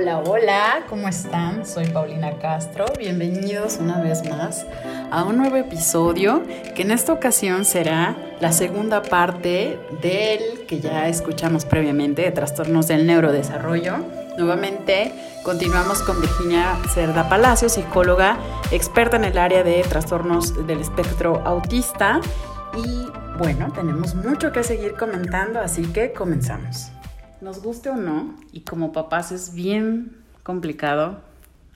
Hola, hola, ¿cómo están? Soy Paulina Castro. Bienvenidos una vez más a un nuevo episodio que en esta ocasión será la segunda parte del que ya escuchamos previamente de trastornos del neurodesarrollo. Nuevamente continuamos con Virginia Cerda Palacio, psicóloga experta en el área de trastornos del espectro autista. Y bueno, tenemos mucho que seguir comentando, así que comenzamos. Nos guste o no, y como papás es bien complicado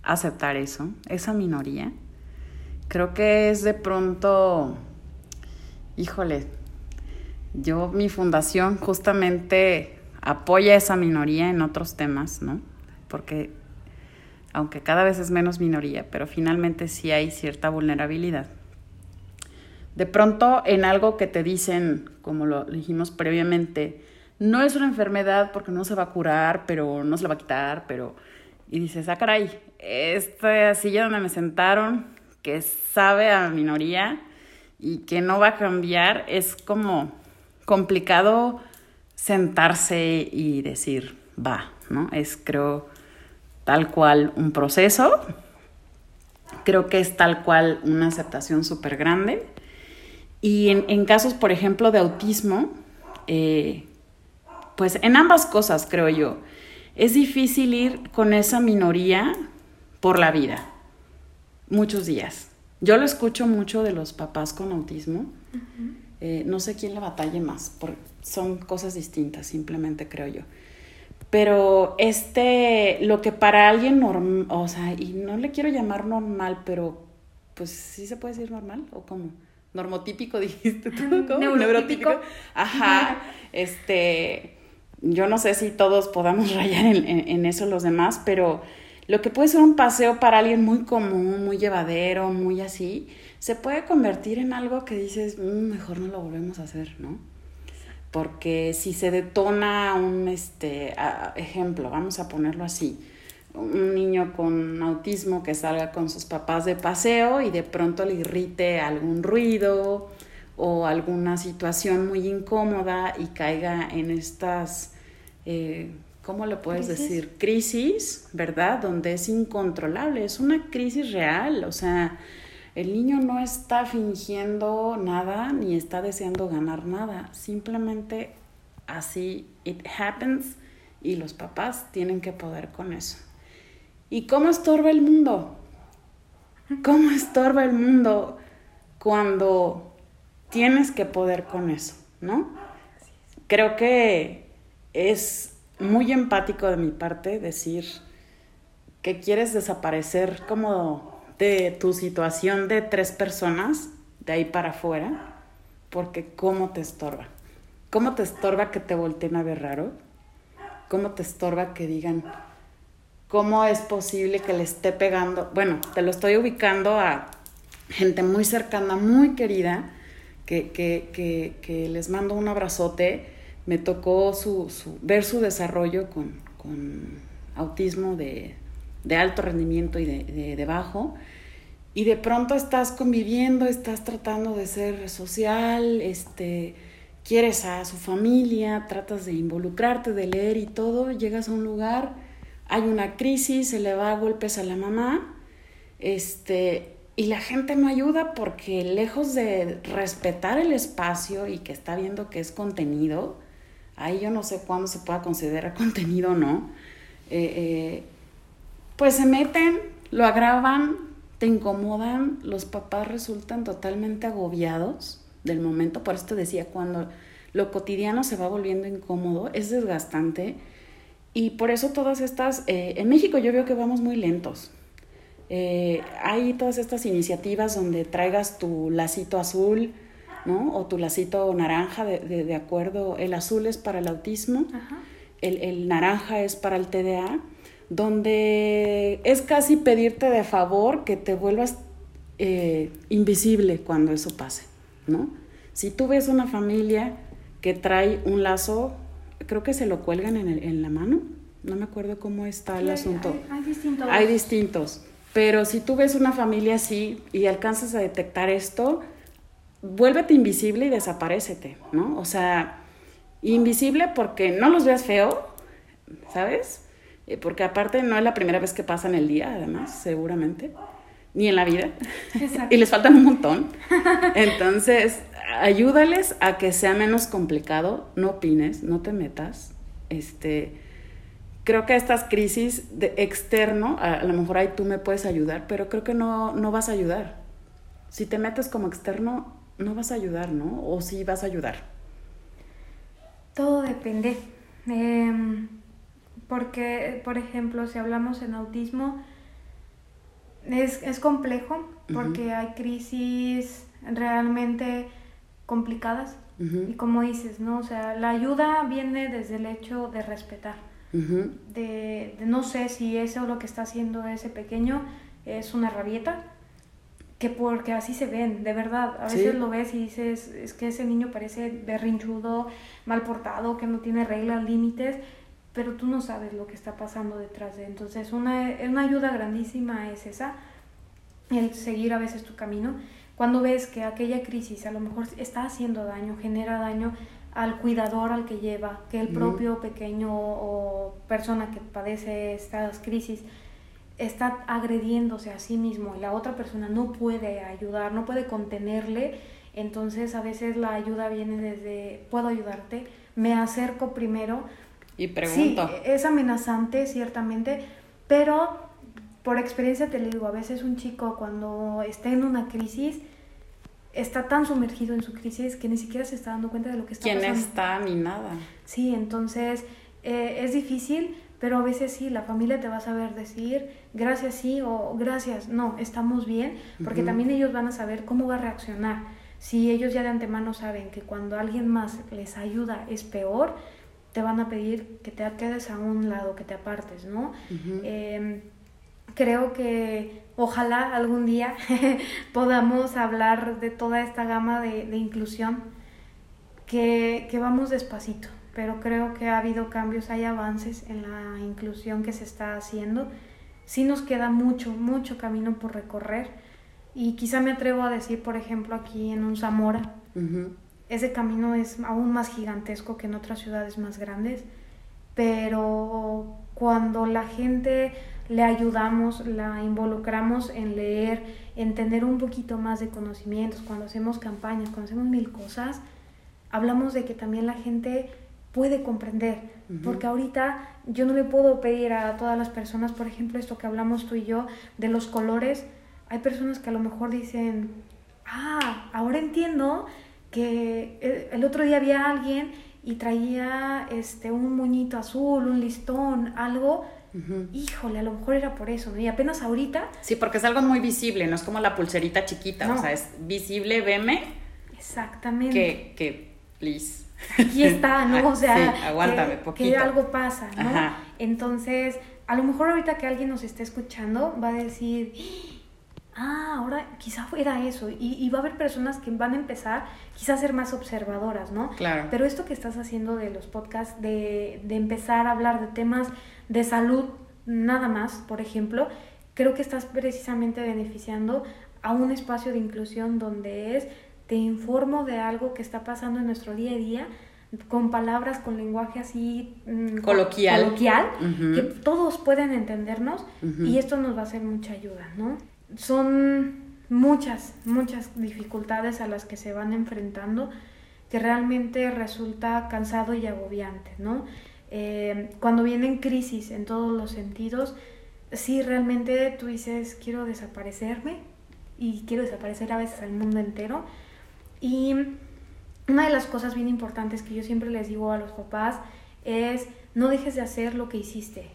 aceptar eso, esa minoría. Creo que es de pronto, híjole, yo, mi fundación justamente apoya esa minoría en otros temas, ¿no? Porque aunque cada vez es menos minoría, pero finalmente sí hay cierta vulnerabilidad. De pronto en algo que te dicen, como lo dijimos previamente, no es una enfermedad porque no se va a curar, pero no se la va a quitar, pero... Y dices, ah, caray, esta silla donde me sentaron, que sabe a minoría y que no va a cambiar, es como complicado sentarse y decir, va, ¿no? Es, creo, tal cual un proceso. Creo que es tal cual una aceptación súper grande. Y en, en, casos, por ejemplo, de autismo, eh, pues en ambas cosas, creo yo. Es difícil ir con esa minoría por la vida, muchos días. Yo lo escucho mucho de los papás con autismo. eh, no sé quién le batalle más, porque son cosas distintas, simplemente creo yo. Pero este, lo que para alguien normal, o sea, y no le quiero llamar normal, pero pues sí se puede decir normal, o cómo? Normotípico dijiste tú, ¿cómo? Neurotípico. Neurotípico. Ajá, este, yo no sé si todos podamos rayar en, eso los demás, pero lo que puede ser un paseo para alguien muy común, muy llevadero, muy así, se puede convertir en algo que dices, mmm, mejor no lo volvemos a hacer, ¿no? Porque si se detona un este, ejemplo, vamos a ponerlo así, un niño con autismo que salga con sus papás de paseo y de pronto le irrite algún ruido o alguna situación muy incómoda y caiga en estas, eh, ¿cómo le puedes ¿Crisis? decir? Crisis, ¿verdad? Donde es incontrolable, es una crisis real, o sea, el niño no está fingiendo nada ni está deseando ganar nada, simplemente así it happens y los papás tienen que poder con eso. ¿Y cómo estorba el mundo? ¿Cómo estorba el mundo cuando tienes que poder con eso, ¿no? Creo que es muy empático de mi parte decir que quieres desaparecer como de tu situación de tres personas, de ahí para afuera, porque cómo te estorba. ¿Cómo te estorba que te volteen a ver raro? ¿Cómo te estorba que digan, cómo es posible que le esté pegando? Bueno, te lo estoy ubicando a gente muy cercana, muy querida, que, que, que, que les mando un abrazote. Me tocó su, su, ver su desarrollo con, con autismo de, de, alto rendimiento y de, de, bajo. Y de pronto estás conviviendo, estás tratando de ser social, este, quieres a su familia, tratas de involucrarte, de leer y todo, llegas a un lugar, hay una crisis, se le va a golpes a la mamá, este, y la gente no ayuda porque lejos de respetar el espacio y que está viendo que es contenido, ahí yo no sé cuándo se pueda considerar contenido o no, eh, eh, pues se meten, lo agravan, te incomodan, los papás resultan totalmente agobiados del momento, por eso te decía, cuando lo cotidiano se va volviendo incómodo, es desgastante, y por eso todas estas, eh, en México yo veo que vamos muy lentos, hay todas estas iniciativas donde traigas tu lacito azul, ¿no? O tu lacito naranja, de, de, de acuerdo, el azul es para el autismo, el, el, naranja es para el TDA, donde es casi pedirte de favor que te vuelvas eh, invisible cuando eso pase, ¿no? Si tú ves una familia que trae un lazo, creo que se lo cuelgan en, el, en la mano, no me acuerdo cómo está el asunto. Hay, hay distintos. Hay distintos. Pero si tú ves una familia así y alcanzas a detectar esto, vuélvete invisible y desaparecete, ¿no? O sea, invisible porque no los veas feo, ¿sabes? eh, porque aparte no es la primera vez que pasan el día, además, seguramente, ni en la vida, y les faltan un montón. Entonces, ayúdales a que sea menos complicado, no opines, no te metas. Este, creo que estas crisis de externo, a, lo mejor ahí tú me puedes ayudar, pero creo que no, no vas a ayudar. Si te metes como externo, no vas a ayudar, ¿no? O sí vas a ayudar. Todo depende. Em, porque, por ejemplo, si hablamos en autismo, es, es complejo porque hay crisis realmente complicadas. Y como dices, ¿no? O sea, la ayuda viene desde el hecho de respetar. de, no sé si eso lo que está haciendo ese pequeño es una rabieta, que porque así se ven, de verdad. A veces lo ves y dices, es que ese niño parece berrinchudo, mal portado, que no tiene reglas, límites, pero tú no sabes lo que está pasando detrás de. Entonces, una, una ayuda grandísima es esa, el seguir a veces tu camino cuando ves que aquella crisis a lo mejor está haciendo daño, genera daño al cuidador al que lleva, que el propio pequeño o persona que padece estas crisis está agrediéndose a sí mismo y la otra persona no puede ayudar, no puede contenerle, entonces a veces la ayuda viene desde, puedo ayudarte, me acerco primero. Y pregunto. Sí, es amenazante, ciertamente, pero por experiencia te digo, a veces un chico cuando está en una crisis está tan sumergido en su crisis que ni siquiera se está dando cuenta de lo que está pasando. ¿Quién está ni nada? Sí, entonces eh, es difícil, pero a veces sí, la familia te va a saber decir gracias sí o gracias no, estamos bien, porque también ellos van a saber cómo va a reaccionar. Si ellos ya de antemano saben que cuando alguien más les ayuda es peor, te van a pedir que te quedes a un lado, que te apartes, ¿no? creo que ojalá algún día podamos hablar de toda esta gama de, inclusión, que, que, vamos despacito, pero creo que ha habido cambios, hay avances en la inclusión que se está haciendo. Sí nos queda mucho, mucho camino por recorrer y quizá me atrevo a decir, por ejemplo, aquí en un Zamora, ese camino es aún más gigantesco que en otras ciudades más grandes, pero cuando la gente le ayudamos, la involucramos en leer, en tener un poquito más de conocimientos, cuando hacemos campañas, cuando hacemos mil cosas, hablamos de que también la gente puede comprender, porque ahorita yo no le puedo pedir a todas las personas, por ejemplo, esto que hablamos tú y yo, de los colores, hay personas que a lo mejor dicen, ah, ahora entiendo que el otro día había alguien y traía este un moñito azul, un listón, algo Híjole, a lo mejor era por eso, ¿no? Y apenas ahorita. Sí, porque es algo muy visible, no es como la pulserita chiquita, o sea, es visible, veme. Exactamente. Que, que, please. Aquí está, ¿no? O sea, sí, aguántame, que, que algo pasa, ¿no? Entonces, a lo mejor ahorita que alguien nos esté escuchando va a decir, ah, ahora quizá fuera eso. Y, y, va a haber personas que van a empezar quizá a ser más observadoras, ¿no? Claro. Pero esto que estás haciendo de los podcasts, de, de empezar a hablar de temas de salud nada más, por ejemplo, creo que estás precisamente beneficiando a un espacio de inclusión donde es te informo de algo que está pasando en nuestro día a día con palabras, con lenguaje así mm, coloquial, coloquial que todos pueden entendernos y esto nos va a hacer mucha ayuda, ¿no? Son muchas, muchas dificultades a las que se van enfrentando que realmente resulta cansado y agobiante, ¿no? Eh, cuando vienen crisis en todos los sentidos, sí realmente tú dices, quiero desaparecerme y quiero desaparecer a veces al mundo entero. Y una de las cosas bien importantes que yo siempre les digo a los papás es, no dejes de hacer lo que hiciste.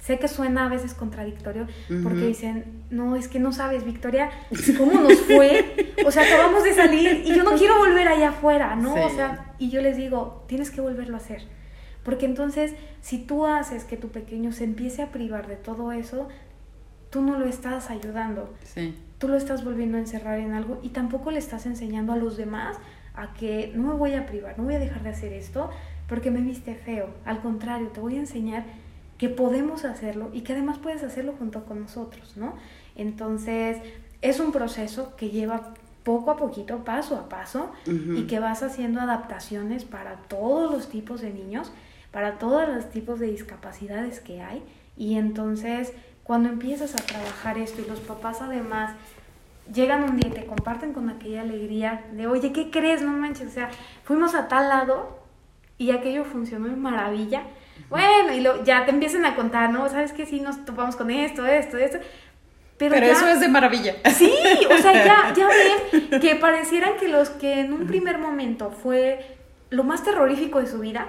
Sé que suena a veces contradictorio porque dicen, no, es que no sabes, Victoria, cómo nos fue. o sea, acabamos de salir y yo no quiero volver allá afuera, ¿no? O sea, y yo les digo, tienes que volverlo a hacer porque entonces, si tú haces que tu pequeño se empiece a privar de todo eso, tú no lo estás ayudando. Sí. Tú lo estás volviendo a encerrar en algo y tampoco le estás enseñando a los demás a que no me voy a privar, no voy a dejar de hacer esto porque me viste feo. Al contrario, te voy a enseñar que podemos hacerlo y que además puedes hacerlo junto con nosotros, ¿no? Entonces, es un proceso que lleva poco a poquito, paso a paso, y que vas haciendo adaptaciones para todos los tipos de niños para todos los tipos de discapacidades que hay. Y entonces, cuando empiezas a trabajar esto y los papás además llegan un día y te comparten con aquella alegría de, oye, ¿qué crees? No manches, o sea, fuimos a tal lado y aquello funcionó de maravilla. Bueno, y lo, ya te empiezan a contar, ¿no? ¿Sabes qué? Sí, nos topamos con esto, esto, esto. Pero, eso es de maravilla. Sí, o sea, ya, ya ven que parecieran que los que en un primer momento fue lo más terrorífico de su vida,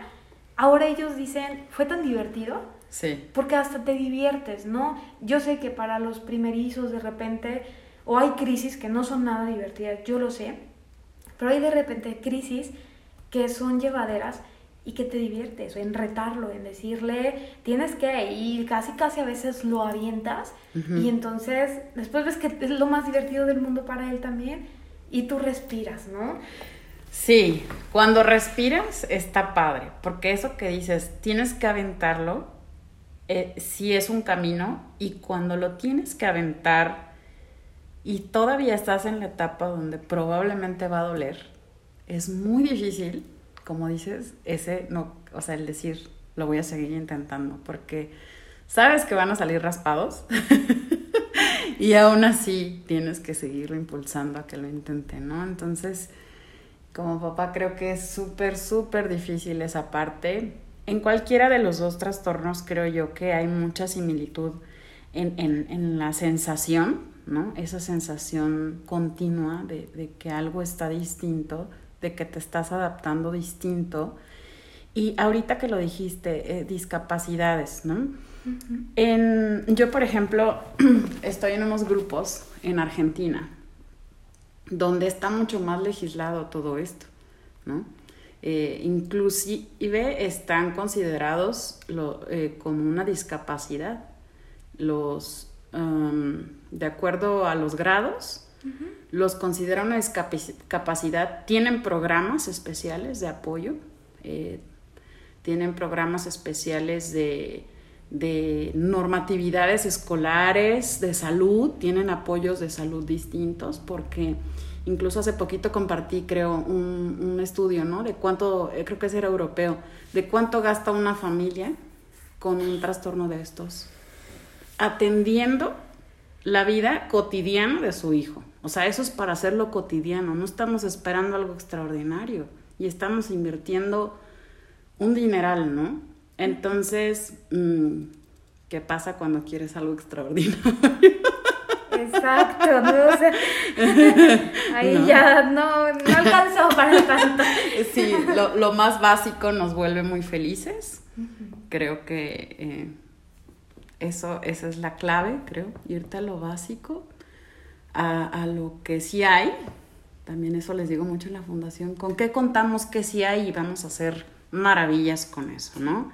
ahora ellos dicen, fue tan divertido. Sí. Porque hasta te diviertes, ¿no? Yo sé que para los primerizos de repente, o hay crisis que no son nada divertidas, yo lo sé, pero hay de repente crisis que son llevaderas y que te diviertes, en retarlo, en decirle, tienes que, y casi casi a veces lo avientas, y entonces después ves que es lo más divertido del mundo para él también, y tú respiras, ¿no? Sí, cuando respiras está padre, porque eso que dices, tienes que aventarlo, eh, si es un camino, y cuando lo tienes que aventar y todavía estás en la etapa donde probablemente va a doler, es muy difícil, como dices, ese no, o sea, el decir, lo voy a seguir intentando, porque sabes que van a salir raspados y aún así tienes que seguirlo impulsando a que lo intente, ¿no? Entonces, como papá creo que es súper, súper difícil esa parte. En cualquiera de los dos trastornos creo yo que hay mucha similitud en, en, en la sensación, ¿no? Esa sensación continua de, de, que algo está distinto, de que te estás adaptando distinto. Y ahorita que lo dijiste, eh, discapacidades, ¿no? en, yo, por ejemplo, estoy en unos grupos en Argentina donde está mucho más legislado todo esto, ¿no? Eh, inclusive están considerados lo, eh, como una discapacidad. Los, um, de acuerdo a los grados, los consideran una discapacidad. Tienen programas especiales de apoyo, eh, tienen programas especiales de, de normatividades escolares, de salud, tienen apoyos de salud distintos porque Incluso hace poquito compartí, creo, un, un estudio, ¿no? De cuánto, eh, creo que era europeo, de cuánto gasta una familia con un trastorno de estos, atendiendo la vida cotidiana de su hijo. O sea, eso es para hacerlo cotidiano, no estamos esperando algo extraordinario y estamos invirtiendo un dineral, ¿no? Entonces, mm, ¿qué pasa cuando quieres algo extraordinario? Exacto, ¿no? O sea, ahí ya no, no alcanzó para tanto. Sí, lo, lo, más básico nos vuelve muy felices. Creo que eh, eso, esa es la clave, creo, irte a lo básico, a, a, lo que sí hay. También eso les digo mucho en la fundación, con qué contamos que sí hay y vamos a hacer maravillas con eso, ¿no?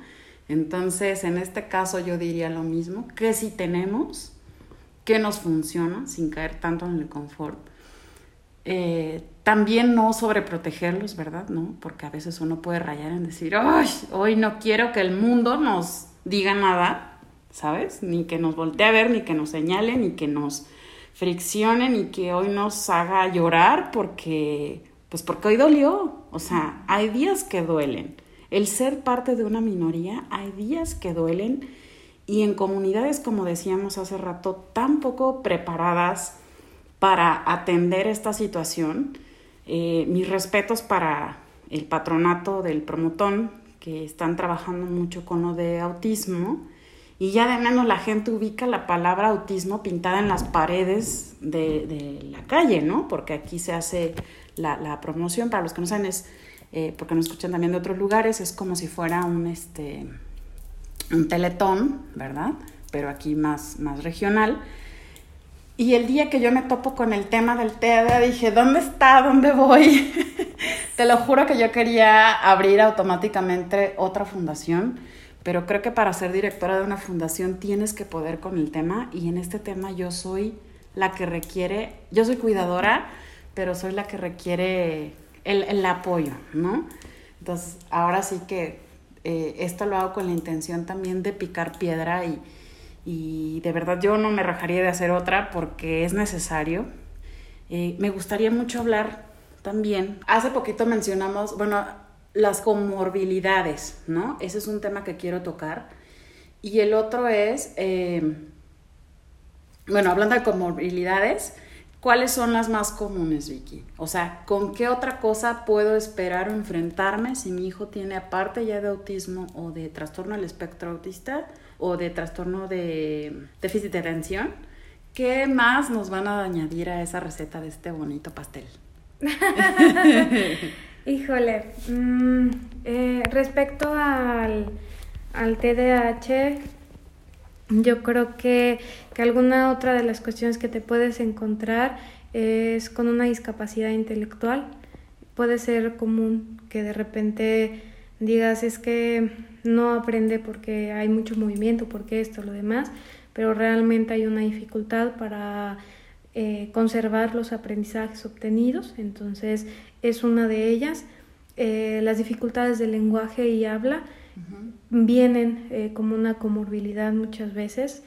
Entonces, en este caso yo diría lo mismo, que si tenemos qué nos funciona sin caer tanto en el confort. Eh, también no sobreprotegerlos, ¿verdad? ¿No? Porque a veces uno puede rayar en decir, ¡ay! Hoy no quiero que el mundo nos diga nada, ¿sabes? Ni que nos voltee a ver, ni que nos señale, ni que nos friccione, ni que hoy nos haga llorar porque, pues porque hoy dolió. O sea, hay días que duelen. El ser parte de una minoría, hay días que duelen y en comunidades, como decíamos hace rato, tan poco preparadas para atender esta situación. Eh, mis respetos para el patronato del promotón, que están trabajando mucho con lo de autismo. Y ya de menos la gente ubica la palabra autismo pintada en las paredes de, de la calle, ¿no? Porque aquí se hace la, la promoción, para los que no saben, es, eh, porque nos escuchan también de otros lugares, es como si fuera un, este, un teletón, ¿verdad? Pero aquí más, más regional. Y el día que yo me topo con el tema del TEA, dije, ¿dónde está? ¿Dónde voy? Te lo juro que yo quería abrir automáticamente otra fundación, pero creo que para ser directora de una fundación tienes que poder con el tema y en este tema yo soy la que requiere, yo soy cuidadora, pero soy la que requiere el, el apoyo, ¿no? Entonces, ahora sí que eh, esto lo hago con la intención también de picar piedra y, y, de verdad yo no me rajaría de hacer otra porque es necesario. Eh, me gustaría mucho hablar también. Hace poquito mencionamos, bueno, las comorbilidades, ¿no? Ese es un tema que quiero tocar. Y el otro es, eh, bueno, hablando de comorbilidades, ¿cuáles son las más comunes, Vicky? O sea, ¿con qué otra cosa puedo esperar o enfrentarme si mi hijo tiene aparte ya de autismo o de trastorno del espectro autista o de trastorno de déficit de atención? ¿Qué más nos van a añadir a esa receta de este bonito pastel? Híjole, mm, eh, respecto al, al TDAH, yo creo que, que, alguna otra de las cuestiones que te puedes encontrar es con una discapacidad intelectual. Puede ser común que de repente digas es que no aprende porque hay mucho movimiento, porque esto, lo demás, pero realmente hay una dificultad para eh, conservar los aprendizajes obtenidos, entonces es una de ellas. Eh, las dificultades de lenguaje y habla vienen eh, como una comorbilidad muchas veces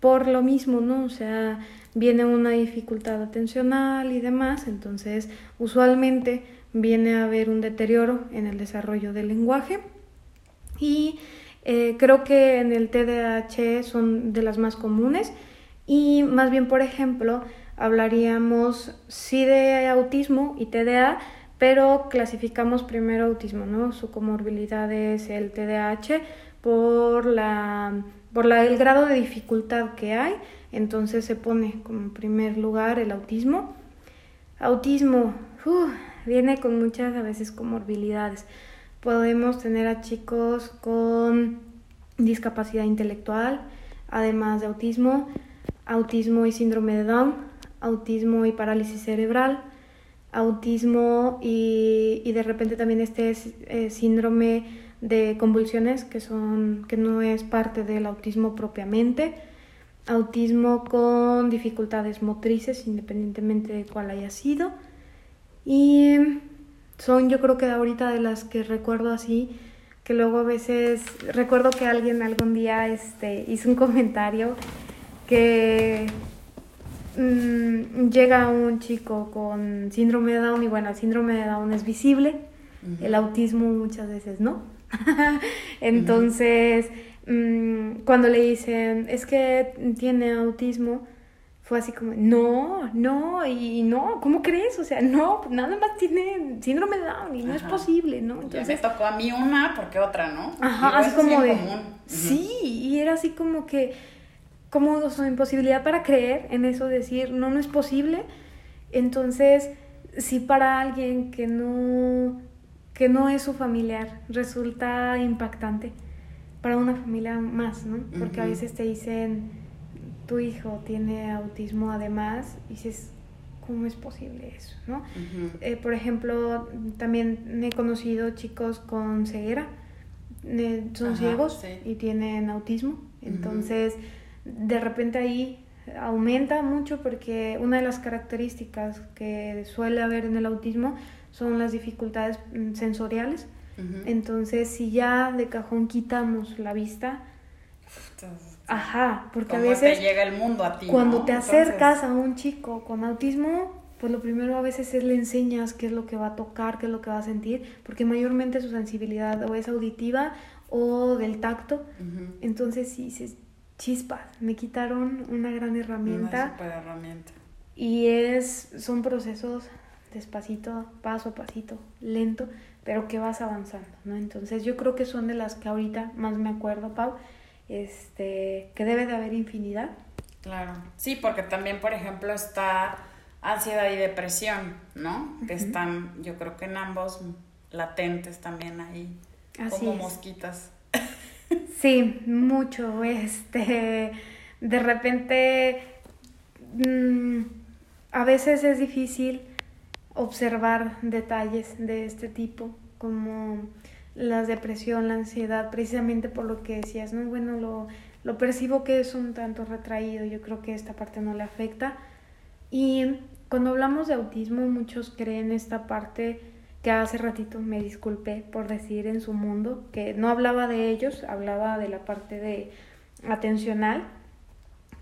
por lo mismo, ¿no? O sea, viene una dificultad atencional y demás, entonces usualmente viene a haber un deterioro en el desarrollo del lenguaje y creo que en el TDAH son de las más comunes y más bien, por ejemplo, hablaríamos sí de autismo y TDA, pero clasificamos primero autismo, ¿no? Su comorbilidad es el TDAH por la por la, el grado de dificultad que hay, entonces se pone como primer lugar el autismo. Autismo viene con muchas a veces comorbilidades. Podemos tener a chicos con discapacidad intelectual, además de autismo, autismo y síndrome de Down, autismo y parálisis cerebral, autismo y, y de repente también este eh, síndrome de convulsiones que son que no es parte del autismo propiamente. Autismo con dificultades motrices independientemente de cuál haya sido. Y son yo creo que ahorita de las que recuerdo así que luego a veces recuerdo que alguien algún día este hizo un comentario que Mm, llega un chico con síndrome de Down y bueno, el síndrome de Down es visible, el autismo muchas veces no. Entonces, mm, cuando le dicen, es que tiene autismo, fue así como, no, no, y no, ¿cómo crees? O sea, no, nada más tiene síndrome de Down y no es posible, ¿no? Entonces me tocó a mí una porque otra, ¿no? Ajá, así como de... Sí, y era así como que como su imposibilidad para creer en eso, decir, no, no es posible. Entonces, si para alguien que no, que no es su familiar resulta impactante, para una familia más, ¿no? Porque a veces te dicen, tu hijo tiene autismo además, y dices, ¿cómo es posible eso, no? Eh, por ejemplo, también he conocido chicos con ceguera, eh, son ciegos y tienen autismo, entonces de repente ahí aumenta mucho porque una de las características que suele haber en el autismo son las dificultades mm, sensoriales. Entonces, si ya de cajón quitamos la vista, ajá, porque a veces te llega el mundo a ti, cuando te acercas a un chico con autismo, pues lo primero a veces es le enseñas qué es lo que va a tocar, qué es lo que va a sentir, porque mayormente su sensibilidad o es auditiva o del tacto. Entonces, si se chispas, me quitaron una gran herramienta. Una herramienta. Y es, son procesos despacito, paso a pasito, lento, pero que vas avanzando, ¿no? Entonces yo creo que son de las que ahorita más me acuerdo, Pau, este, que debe de haber infinidad. Claro, sí, porque también, por ejemplo, está ansiedad y depresión, ¿no? Que están, yo creo que en ambos latentes también ahí, como mosquitas. Sí, mucho. Este, de repente, mm, a veces es difícil observar detalles de este tipo, como la depresión, la ansiedad, precisamente por lo que decías, ¿no? Bueno, lo, lo percibo que es un tanto retraído, yo creo que esta parte no le afecta. Y cuando hablamos de autismo, muchos creen esta parte que hace ratito me disculpé por decir en su mundo, que no hablaba de ellos, hablaba de la parte de atencional,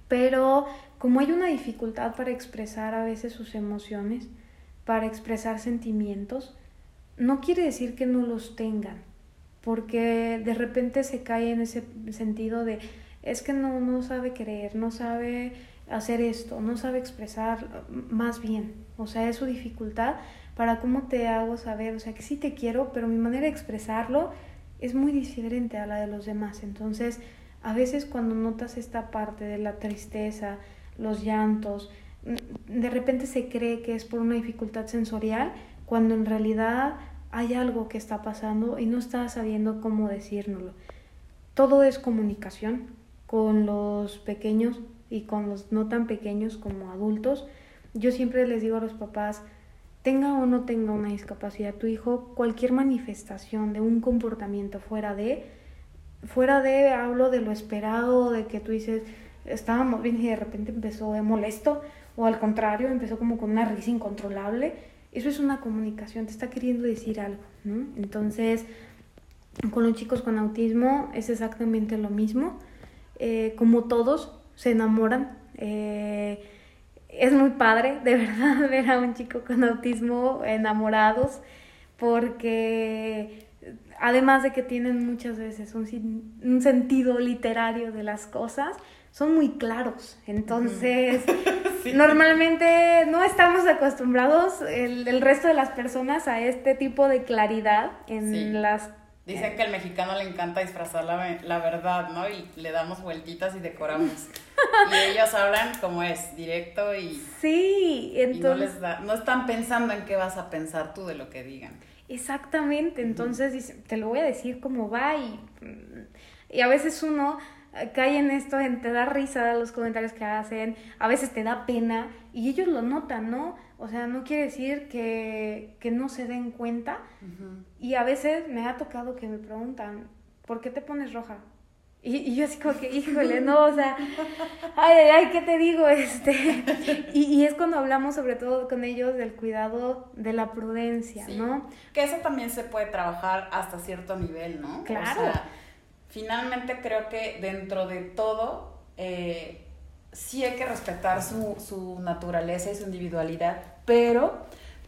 pero como hay una dificultad para expresar a veces sus emociones, para expresar sentimientos, no quiere decir que no los tengan, porque de repente se cae en ese sentido de, es que no, no sabe querer, no sabe hacer esto, no sabe expresar más bien, o sea, es su dificultad para cómo te hago saber, o sea, que sí te quiero, pero mi manera de expresarlo es muy diferente a la de los demás. Entonces, a veces cuando notas esta parte de la tristeza, los llantos, mm, de repente se cree que es por una dificultad sensorial, cuando en realidad hay algo que está pasando y no estás sabiendo cómo decírnoslo. Todo es comunicación con los pequeños y con los no tan pequeños como adultos. Yo siempre les digo a los papás, tenga o no tenga una discapacidad tu hijo, cualquier manifestación de un comportamiento fuera de, fuera de, hablo de lo esperado, de que tú dices, estábamos bien y de repente empezó de molesto, o al contrario, empezó como con una risa incontrolable, eso es una comunicación, te está queriendo decir algo, ¿no? Entonces, con los chicos con autismo es exactamente lo mismo, eh, como todos se enamoran, eh, es muy padre, de verdad, ver a un chico con autismo enamorados, porque además de que tienen muchas veces un, un sentido literario de las cosas, son muy claros. Entonces, normalmente no estamos acostumbrados el, el, resto de las personas a este tipo de claridad en las Dicen que al mexicano le encanta disfrazar la, la, verdad, ¿no? Y le damos vueltitas y decoramos. y ellos hablan como es, directo y... Sí, entonces... no, les da, no están pensando en qué vas a pensar tú de lo que digan. Exactamente, entonces te lo voy a decir cómo va y, y a veces uno cae en esto, te da risa los comentarios que hacen, a veces te da pena y ellos lo notan, ¿no? O sea, no quiere decir que, que no se den cuenta. Y a veces me ha tocado que me preguntan, ¿por qué te pones roja? Y, y, yo así como que, híjole, no, o sea, ay, ay, ¿qué te digo? Este, y, y, es cuando hablamos sobre todo con ellos del cuidado de la prudencia, ¿no? Que eso también se puede trabajar hasta cierto nivel, ¿no? Claro. O sea, finalmente creo que dentro de todo, eh, sí hay que respetar su, su naturaleza y su individualidad, pero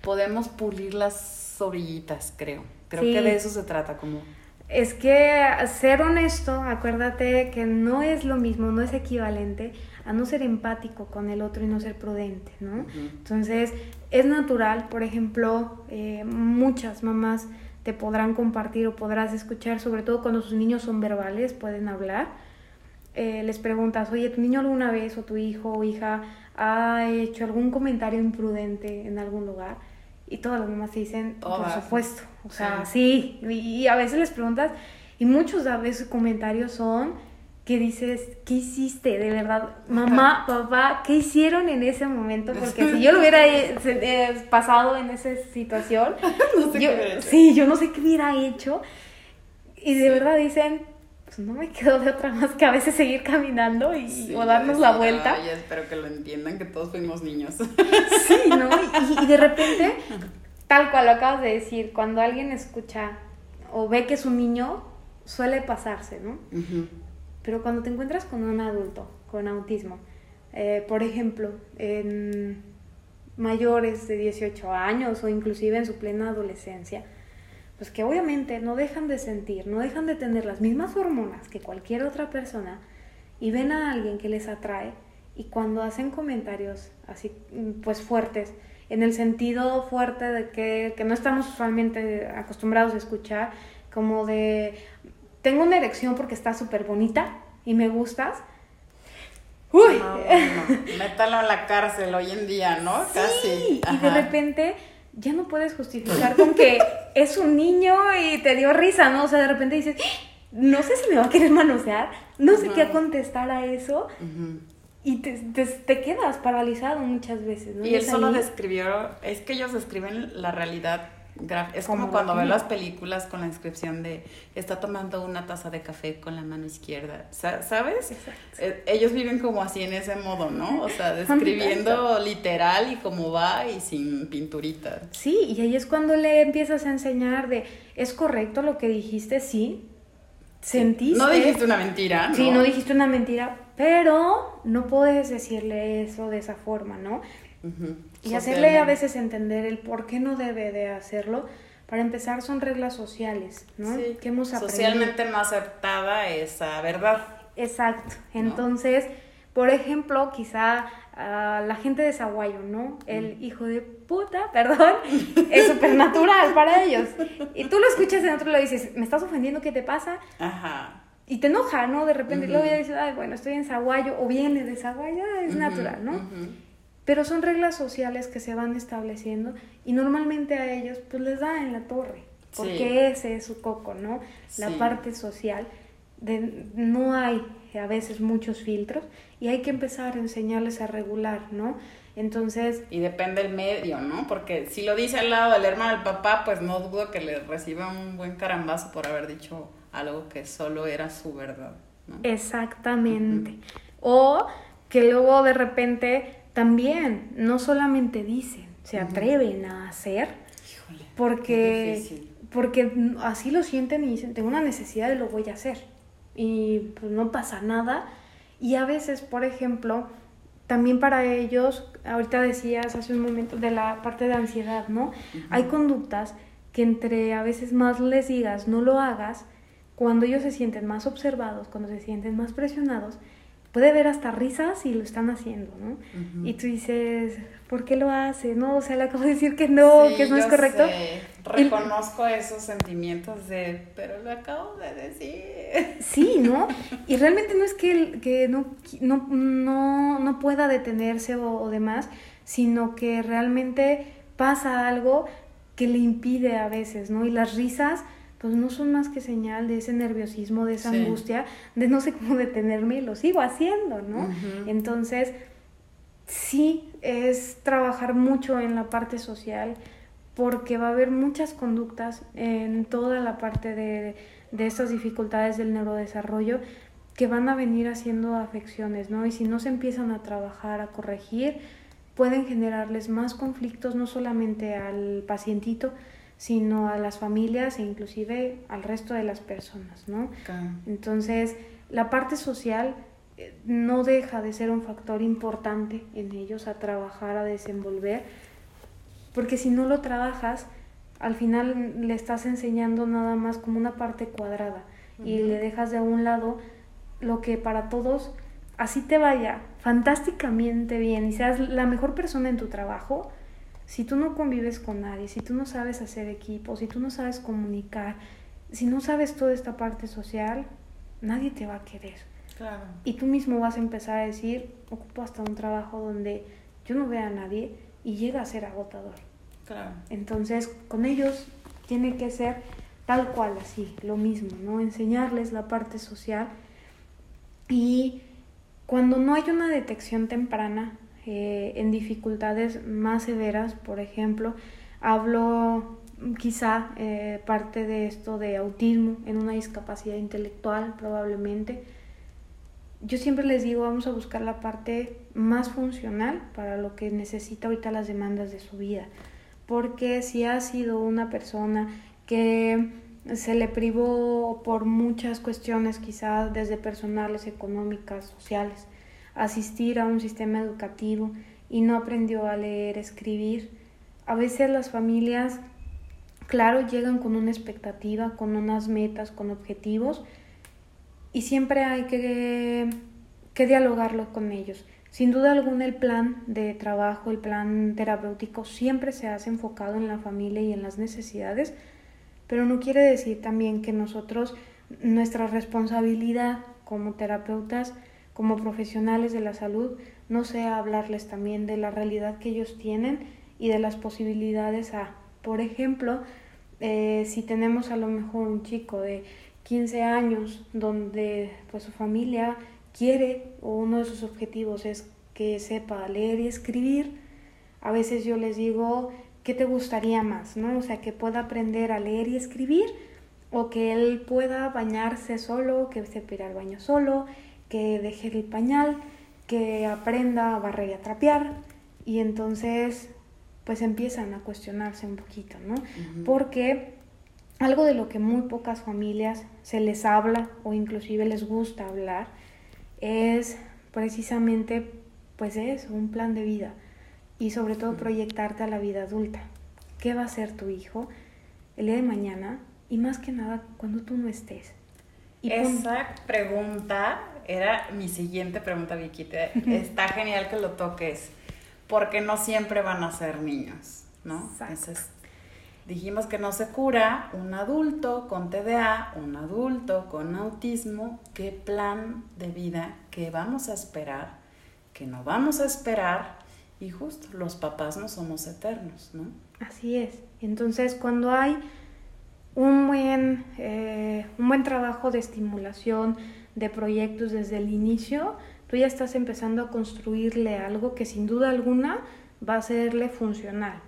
podemos pulir las orillitas, creo. Creo Sí. que de eso se trata, como... Es que ser honesto, acuérdate que no es lo mismo, no es equivalente a no ser empático con el otro y no ser prudente, ¿no? Entonces, es natural, por ejemplo, eh, muchas mamás te podrán compartir o podrás escuchar, sobre todo cuando sus niños son verbales, pueden hablar. Eh, les preguntas, oye, ¿tu niño alguna vez o tu hijo o hija ha hecho algún comentario imprudente en algún lugar? Y todas las mamás te dicen, Todas. por supuesto. O sea, sí. Y, y a veces les preguntas, y muchos a veces comentarios son que dices, ¿qué hiciste? De verdad, mamá, papá, ¿qué hicieron en ese momento? Porque si yo lo hubiera eh, eh, pasado en esa situación, No sé qué yo, sí, yo no sé qué hubiera hecho. Y de verdad dicen, pues no me quedo de otra más que a veces seguir caminando y, Sí, o darnos la vuelta. "Ay, espero que lo entiendan, que todos fuimos niños. Sí, ¿no? Y, y de repente, tal cual lo acabas de decir, cuando alguien escucha o ve que es un niño, suele pasarse, ¿no? Pero cuando te encuentras con un adulto con autismo, eh, por ejemplo, en mayores de 18 años o inclusive en su plena adolescencia, pues que obviamente no dejan de sentir, no dejan de tener las mismas hormonas que cualquier otra persona y ven a alguien que les atrae y cuando hacen comentarios así mm, pues fuertes, en el sentido fuerte de que, que no estamos usualmente acostumbrados a escuchar, como de tengo una erección porque estás súper bonita y me gustas. Uy, No, no, métalo en la cárcel hoy en día, ¿no? Casi. Sí, y de repente ya no puedes justificar con que es un niño y te dio risa, ¿no? O sea, de repente dices, no sé si me va a querer manosear, no sé qué contestar a eso y te, te, te quedas paralizado muchas veces, ¿no? Y él solo describió, es que ellos describen la realidad. Es como, Como cuando vida. las películas con la descripción de está tomando una taza de café con la mano izquierda. Sa- ¿Sabes? Exacto. Eh, Ellos viven como así en ese modo, ¿no? O sea, describiendo literal y cómo va y sin pinturita. Sí, y ahí es cuando le empiezas a enseñar de, ¿es correcto lo que dijiste? Sí. ¿Sentiste? No dijiste una mentira, ¿no? Sí, no dijiste una mentira, pero no puedes decirle eso de esa forma, ¿no? Y hacerle a veces entender el por qué no debe de hacerlo, Para empezar, son reglas sociales, ¿no? Que hemos aprendido. Socialmente no aceptada esa verdad. Exacto. Entonces, por ejemplo, quizá uh, la gente de Zaguayo, ¿no? El hijo de puta, perdón, es súper natural para ellos. Y tú lo escuchas en otro y le dices, ¿me estás ofendiendo? ¿Qué te pasa? Ajá. Y te enoja, ¿no? De repente, luego ya dices, ay, bueno, estoy en Zaguayo, o viene de Zaguayo, es natural, ¿no? Pero son reglas sociales que se van estableciendo y normalmente a ellos pues les da en la torre, porque ese es su coco, ¿no? La parte social, de, no hay a veces muchos filtros y hay que empezar a enseñarles a regular, ¿no? Entonces... Y depende el medio, ¿no? Porque si lo dice al lado del hermano del papá, pues no dudo que le reciba un buen carambazo por haber dicho algo que solo era su verdad. ¿no? Exactamente. O que luego de repente también no solamente dicen, se atreven a hacer, porque, porque así lo sienten y dicen, tengo una necesidad y lo voy a hacer. Y pues no pasa nada. Y a veces, por ejemplo, también para ellos, ahorita decías hace un momento de la parte de ansiedad, ¿no? Hay conductas que entre a veces más les digas no lo hagas, cuando ellos se sienten más observados, cuando se sienten más presionados, puede ver hasta risas y lo están haciendo, ¿no? Y tú dices, ¿por qué lo hace? No, o sea, le acabo de decir que no, que no es correcto. Reconozco esos sentimientos de, pero lo acabo de decir. Sí, ¿no? Y realmente no es que, que no, no, no, no pueda detenerse o, o demás, sino que realmente pasa algo que le impide a veces, ¿no? Y las risas pues no son más que señal de ese nerviosismo, de esa angustia, de no sé cómo detenerme y lo sigo haciendo, ¿no? Entonces, sí es trabajar mucho en la parte social porque va a haber muchas conductas en toda la parte de, de estas dificultades del neurodesarrollo que van a venir haciendo afecciones, ¿no? Y si no se empiezan a trabajar, a corregir, pueden generarles más conflictos, no solamente al pacientito, sino a las familias e inclusive al resto de las personas, ¿no? Entonces, la parte social eh, no deja de ser un factor importante en ellos a trabajar, a desenvolver, porque si no lo trabajas, al final le estás enseñando nada más como una parte cuadrada y le dejas de un lado lo que para todos así te vaya fantásticamente bien y seas la mejor persona en tu trabajo, si tú no convives con nadie, si tú no sabes hacer equipo, si tú no sabes comunicar, si no sabes toda esta parte social, nadie te va a querer. Claro. Y tú mismo vas a empezar a decir, ocupo hasta un trabajo donde yo no vea a nadie y llega a ser agotador. Claro. Entonces, con ellos tiene que ser tal cual así, lo mismo, ¿no? Enseñarles la parte social y cuando no hay una detección temprana, eh, en dificultades más severas, por ejemplo, hablo quizá eh, parte de esto de autismo en una discapacidad intelectual probablemente. Yo siempre les digo, vamos a buscar la parte más funcional para lo que necesita ahorita las demandas de su vida. Porque si ha sido una persona que se le privó por muchas cuestiones, quizá desde personales, económicas, sociales, asistir a un sistema educativo y no aprendió a leer, escribir. A veces las familias, claro, llegan con una expectativa, con unas metas, con objetivos y siempre hay que, que dialogarlo con ellos. Sin duda alguna el plan de trabajo, el plan terapéutico siempre se hace enfocado en la familia y en las necesidades, pero no quiere decir también que nosotros, nuestra responsabilidad como terapeutas, como profesionales de la salud, no sea hablarles también de la realidad que ellos tienen y de las posibilidades a, por ejemplo, eh, si tenemos a lo mejor un chico de 15 años donde pues su familia quiere o uno de sus objetivos es que sepa leer y escribir, a veces yo les digo, ¿qué te gustaría más? ¿no? O sea, que pueda aprender a leer y escribir o que él pueda bañarse solo, que se ir al baño solo, que deje el pañal, que aprenda a barrer y a trapear y entonces pues empiezan a cuestionarse un poquito, ¿no? Porque algo de lo que muy pocas familias se les habla o inclusive les gusta hablar es precisamente pues eso, un plan de vida y sobre todo proyectarte a la vida adulta. ¿Qué va a ser tu hijo? el día de mañana y más que nada cuando tú no estés. Y Esa pregunta era mi siguiente pregunta, Vicky. Está genial que lo toques, porque no siempre van a ser niños, ¿no? Entonces, dijimos que no se cura un adulto con TDA, un adulto con autismo, qué plan de vida, qué vamos a esperar, qué no vamos a esperar, y justo los papás no somos eternos, ¿no? Así es. Entonces, cuando hay un buen, eh, un buen trabajo de estimulación de proyectos desde el inicio, tú ya estás empezando a construirle algo que sin duda alguna va a serle funcional.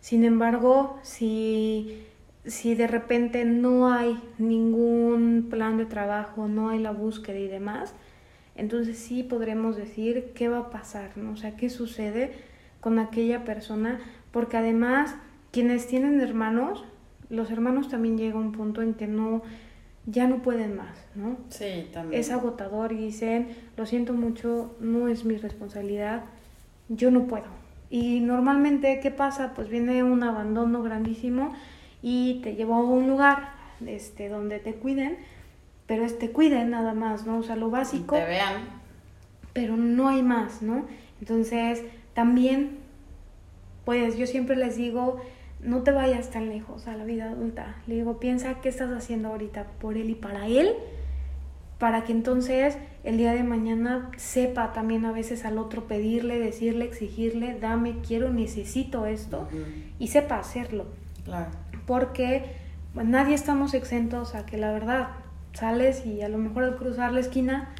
Sin embargo, si, si de repente no hay ningún plan de trabajo, no hay la búsqueda y demás, entonces sí podremos decir qué va a pasar, ¿no? o sea, qué sucede con aquella persona, porque además quienes tienen hermanos los hermanos también llega un punto en que no, ya no pueden más, ¿no? Sí, también. Es agotador y dicen, lo siento mucho, no es mi responsabilidad, yo no puedo. Y normalmente, ¿qué pasa? Pues viene un abandono grandísimo y te lleva a un lugar este, donde te cuiden, pero es te cuiden nada más, ¿no? O sea, lo básico. Te vean. Pero no hay más, ¿no? Entonces, también, pues yo siempre les digo, no te vayas tan lejos a la vida adulta. Le digo, piensa qué estás haciendo ahorita por él y para él, para que entonces el día de mañana sepa también a veces al otro pedirle, decirle, exigirle, dame, quiero, necesito esto, y sepa hacerlo. Claro. Porque nadie estamos exentos a que la verdad sales y a lo mejor al cruzar la esquina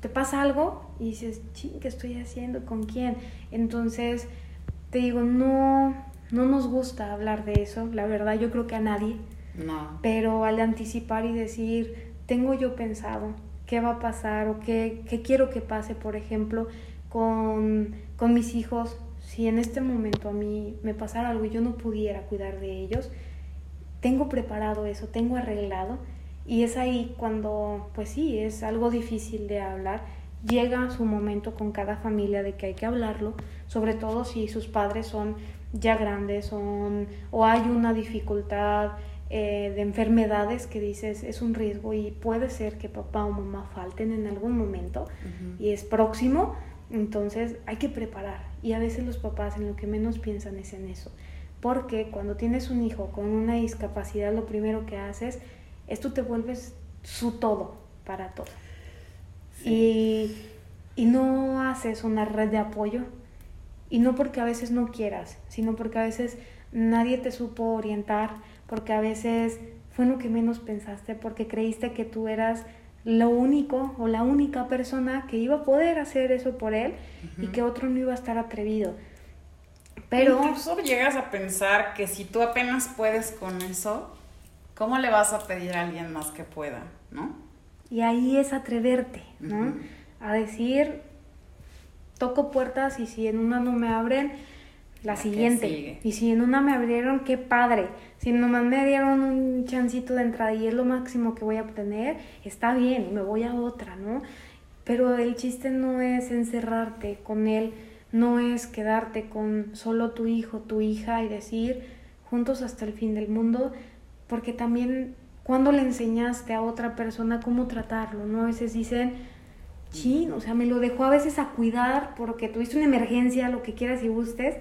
te pasa algo y dices, ching, ¿qué estoy haciendo? ¿Con quién? Entonces, te digo, no, no nos gusta hablar de eso, la verdad yo creo que a nadie. No. Pero al anticipar y decir, tengo yo pensado qué va a pasar o qué, qué quiero que pase, por ejemplo, con, con mis hijos, si en este momento a mí me pasara algo y yo no pudiera cuidar de ellos, tengo preparado eso, tengo arreglado. Y es ahí cuando, pues sí, es algo difícil de hablar. Llega su momento con cada familia de que hay que hablarlo, sobre todo si sus padres son ya grandes son, o hay una dificultad eh, de enfermedades que dices es un riesgo y puede ser que papá o mamá falten en algún momento y es próximo, entonces hay que preparar. Y a veces los papás en lo que menos piensan es en eso. Porque cuando tienes un hijo con una discapacidad, lo primero que haces es tú te vuelves su todo para todo. Y, y no haces una red de apoyo y no porque a veces no quieras, sino porque a veces nadie te supo orientar, porque a veces fue lo que menos pensaste, porque creíste que tú eras lo único o la única persona que iba a poder hacer eso por él y que otro no iba a estar atrevido. Pero incluso llegas a pensar que si tú apenas puedes con eso, ¿cómo le vas a pedir a alguien más que pueda, no? Y ahí es atreverte, ¿no? A decir, toco puertas y si en una no me abren, la siguiente. Y si en una me abrieron, qué padre. Si nomás me dieron un chancito de entrada y es lo máximo que voy a obtener, está bien, me voy a otra, ¿no? Pero el chiste no es encerrarte con él, no es quedarte con solo tu hijo, tu hija y decir juntos hasta el fin del mundo, porque también cuando le enseñaste a otra persona cómo tratarlo, ¿no? A veces dicen, Sí, o sea, me lo dejó a veces a cuidar porque tuviste una emergencia, lo que quieras y gustes.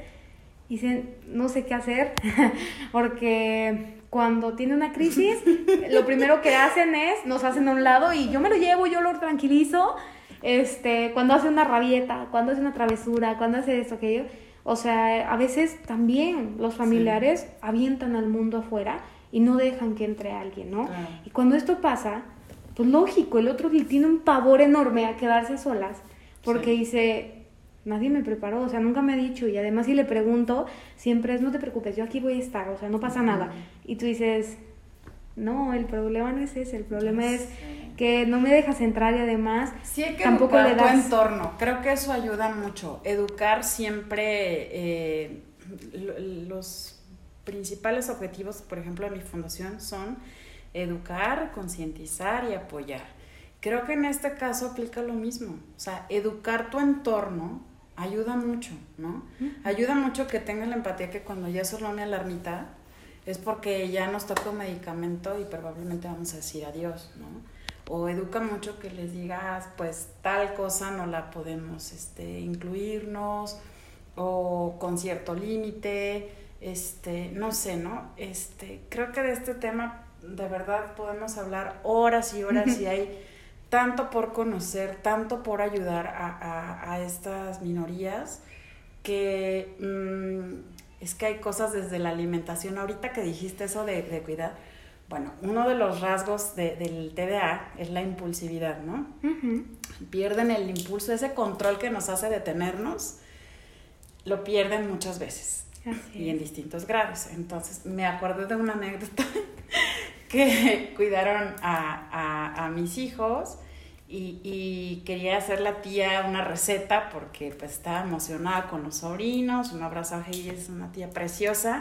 Y dicen, no sé qué hacer, porque cuando tiene una crisis, lo primero que hacen es, nos hacen a un lado y yo me lo llevo, yo lo tranquilizo. Este, cuando hace una rabieta, cuando hace una travesura, cuando hace esto, aquello. O sea, a veces también los familiares avientan al mundo afuera y no dejan que entre alguien, ¿no? Y cuando esto pasa, pues lógico, el otro tiene un pavor enorme a quedarse solas, porque dice, nadie me preparó, o sea, nunca me ha dicho, y además si le pregunto, siempre es, no te preocupes, yo aquí voy a estar, o sea, no pasa nada. Y tú dices, no, el problema no es ese, el problema es que no me dejas entrar y además sí hay que tampoco educar le das... tu entorno. Creo que eso ayuda mucho. Educar siempre eh, los principales objetivos, por ejemplo, de mi fundación son educar, concientizar y apoyar. Creo que en este caso aplica lo mismo, o sea, educar tu entorno ayuda mucho, ¿no? Ayuda mucho que tengas la empatía que cuando ya sonó mi alarmita, es porque ya nos toca un medicamento y probablemente vamos a decir adiós, ¿no? O educa mucho que les digas, pues tal cosa no la podemos este, incluirnos, o con cierto límite, este, no sé, ¿no? Este, creo que de este tema de verdad podemos hablar horas y horas y hay tanto por conocer, tanto por ayudar a, estas minorías, que mm, es que hay cosas desde la alimentación. Ahorita que dijiste eso de, cuidar, bueno, uno de los rasgos del TDA es la impulsividad, ¿no? Pierden el impulso, ese control que nos hace detenernos, lo pierden muchas veces y en distintos grados. Entonces, me acuerdo de una anécdota que cuidaron a, mis hijos y, quería hacer la tía una receta porque pues estaba emocionada con los sobrinos, un abrazo a ella, es una tía preciosa,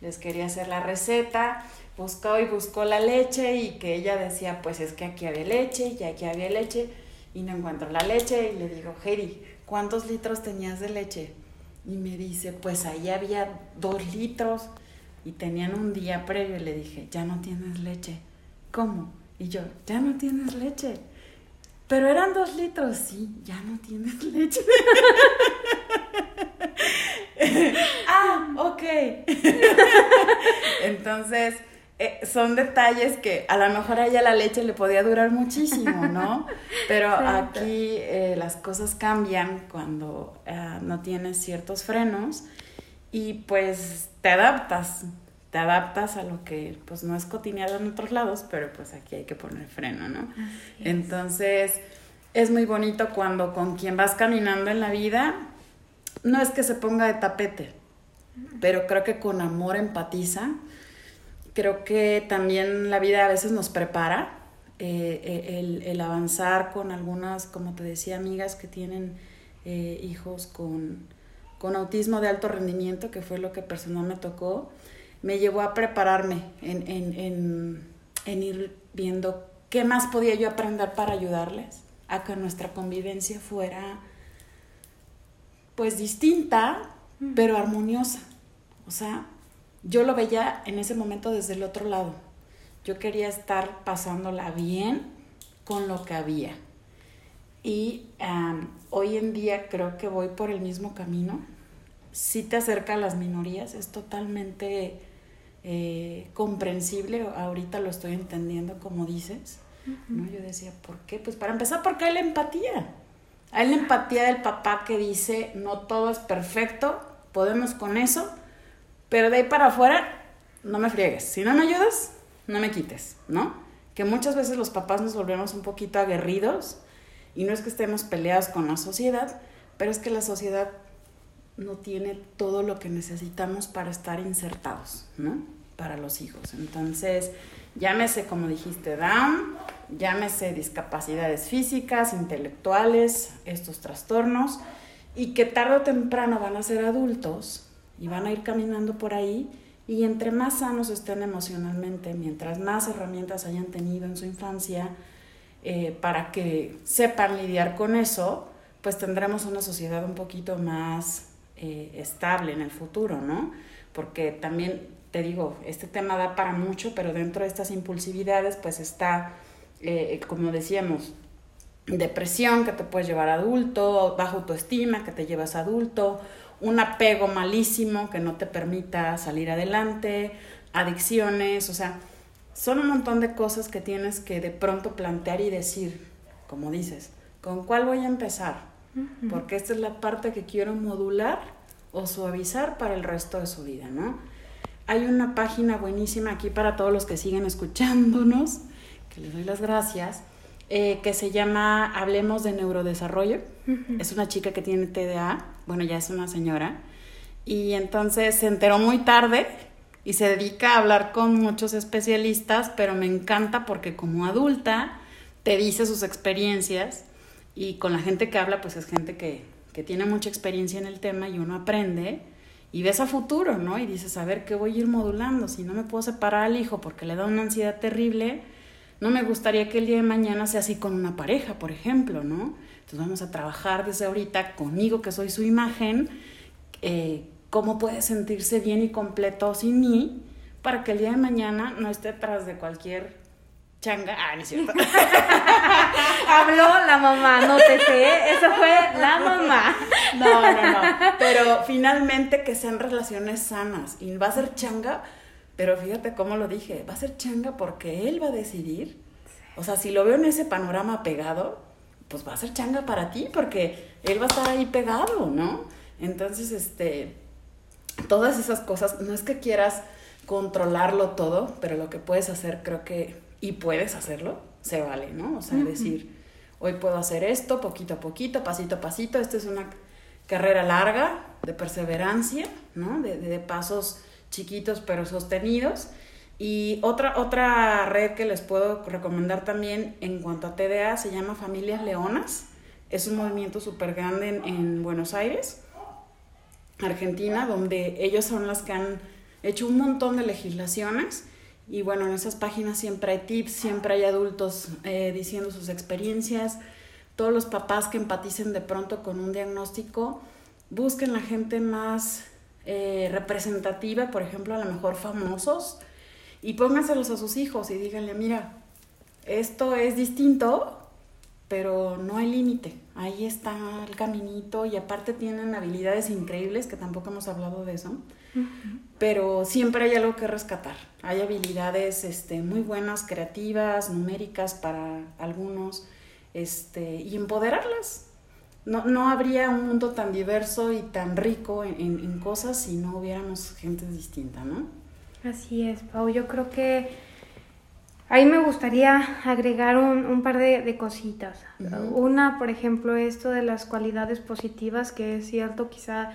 les quería hacer la receta, buscó y buscó la leche y que ella decía pues es que aquí había leche y aquí había leche y no encuentro la leche y le digo, Heri, ¿cuántos litros tenías de leche? Y me dice, pues ahí había dos litros y tenían un día previo y le dije, ya no tienes leche. ¿Cómo? Y yo, ya no tienes leche. Pero eran dos litros, sí, ya no tienes leche. ah, ok. Entonces, eh, son detalles que a lo mejor a ella la leche le podía durar muchísimo, ¿no? Pero aquí eh, las cosas cambian cuando ah, no tienes ciertos frenos y pues te adaptas, te adaptas a lo que pues no es cotidiano en otros lados, pero pues aquí hay que poner freno, ¿no? Entonces es muy bonito cuando con quien vas caminando en la vida, no es que se ponga de tapete, pero creo que con amor empatiza, creo que también la vida a veces nos prepara. Eh, eh, el, el, avanzar con algunas, como te decía, amigas que tienen eh, hijos con, con autismo de alto rendimiento, que fue lo que personal me tocó, me llevó a prepararme en, en, en, ir viendo qué más podía yo aprender para ayudarles a que nuestra convivencia fuera pues distinta, pero armoniosa. O sea, yo lo veía en ese momento desde el otro lado. Yo quería estar pasándola bien con lo que había. Y hoy en día creo que voy por el mismo camino sí te acerca a las minorías, es totalmente eh, comprensible, ahorita lo estoy entendiendo como dices, ¿no? Yo decía, ¿por qué? Pues para empezar, porque hay la empatía. Hay la empatía del papá que dice, no todo es perfecto, podemos con eso, pero de ahí para afuera, no me friegues. Si no me ayudas, no me quites, ¿no? Que muchas veces los papás nos volvemos un poquito aguerridos y no es que estemos peleados con la sociedad, pero es que la sociedad no tiene todo lo que necesitamos para estar insertados, ¿no? Para los hijos. Entonces, llámese, como dijiste, Down, llámese discapacidades físicas, intelectuales, estos trastornos, y que tarde o temprano van a ser adultos y van a ir caminando por ahí, y entre más sanos estén emocionalmente, mientras más herramientas hayan tenido en su infancia, eh, para que sepan lidiar con eso, pues tendremos una sociedad un poquito más eh, estable en el futuro, ¿no? Porque también, te digo, este tema da para mucho, pero dentro de estas impulsividades, pues está, eh, como decíamos, depresión que te puedes llevar adulto, baja autoestima que te llevas adulto, un apego malísimo que no te permita salir adelante, adicciones, o sea, son un montón de cosas que tienes que de pronto plantear y decir, como dices, ¿con cuál voy a empezar? porque esta es la parte que quiero modular o suavizar para el resto de su vida, ¿no? Hay una página buenísima aquí para todos los que siguen escuchándonos, que les doy las gracias, eh, que se llama Hablemos de Neurodesarrollo. Es una chica que tiene TDA, bueno, ya es una señora, y entonces se enteró muy tarde y se dedica a hablar con muchos especialistas, pero me encanta porque como adulta te dice sus experiencias y con la gente que habla, pues es gente que, tiene mucha experiencia en el tema y uno aprende y ves a futuro, ¿no? Y dices, a ver, ¿qué voy a ir modulando? Si no me puedo separar al hijo porque le da una ansiedad terrible, no me gustaría que el día de mañana sea así con una pareja, por ejemplo, ¿no? Entonces vamos a trabajar desde ahorita conmigo, que soy su imagen, eh, cómo puede sentirse bien y completo sin mí, para que el día de mañana no esté tras de cualquier changa. Ah, no es cierto. Habló la mamá, no te sé, eso fue la mamá. No, no, no. Pero finalmente que sean relaciones sanas. Y va a ser changa, pero fíjate cómo lo dije, va a ser changa porque él va a decidir. O sea, si lo veo en ese panorama pegado, pues va a ser changa para ti porque él va a estar ahí pegado, ¿no? Entonces, este, todas esas cosas, no es que quieras controlarlo todo, pero lo que puedes hacer creo que, y puedes hacerlo, se vale, ¿no? O sea, decir, hoy puedo hacer esto, poquito a poquito, pasito a pasito, esta es una carrera larga, de perseverancia, ¿no? De, de pasos chiquitos pero sostenidos. Y otra, otra red que les puedo recomendar también en cuanto a TDA se llama Familias Leonas. Es un movimiento súper grande en, en, Buenos Aires, Argentina, donde ellos son las que han hecho un montón de legislaciones. Y bueno, en esas páginas siempre hay tips, siempre hay adultos eh, diciendo sus experiencias. Todos los papás que empaticen de pronto con un diagnóstico, busquen la gente más eh, representativa, por ejemplo, a lo mejor famosos, y pónganselos a sus hijos y díganle, mira, esto es distinto, pero no hay límite, ahí está el caminito y aparte tienen habilidades increíbles, que tampoco hemos hablado de eso, pero siempre hay algo que rescatar, hay habilidades este, muy buenas, creativas, numéricas para algunos, este, y empoderarlas, no, no habría un mundo tan diverso y tan rico en, en, cosas si no hubiéramos gente distinta, ¿no? Así es, Pau. Yo creo que ahí me gustaría agregar un, un par de, de cositas. Una, por ejemplo, esto de las cualidades positivas, que es cierto, quizá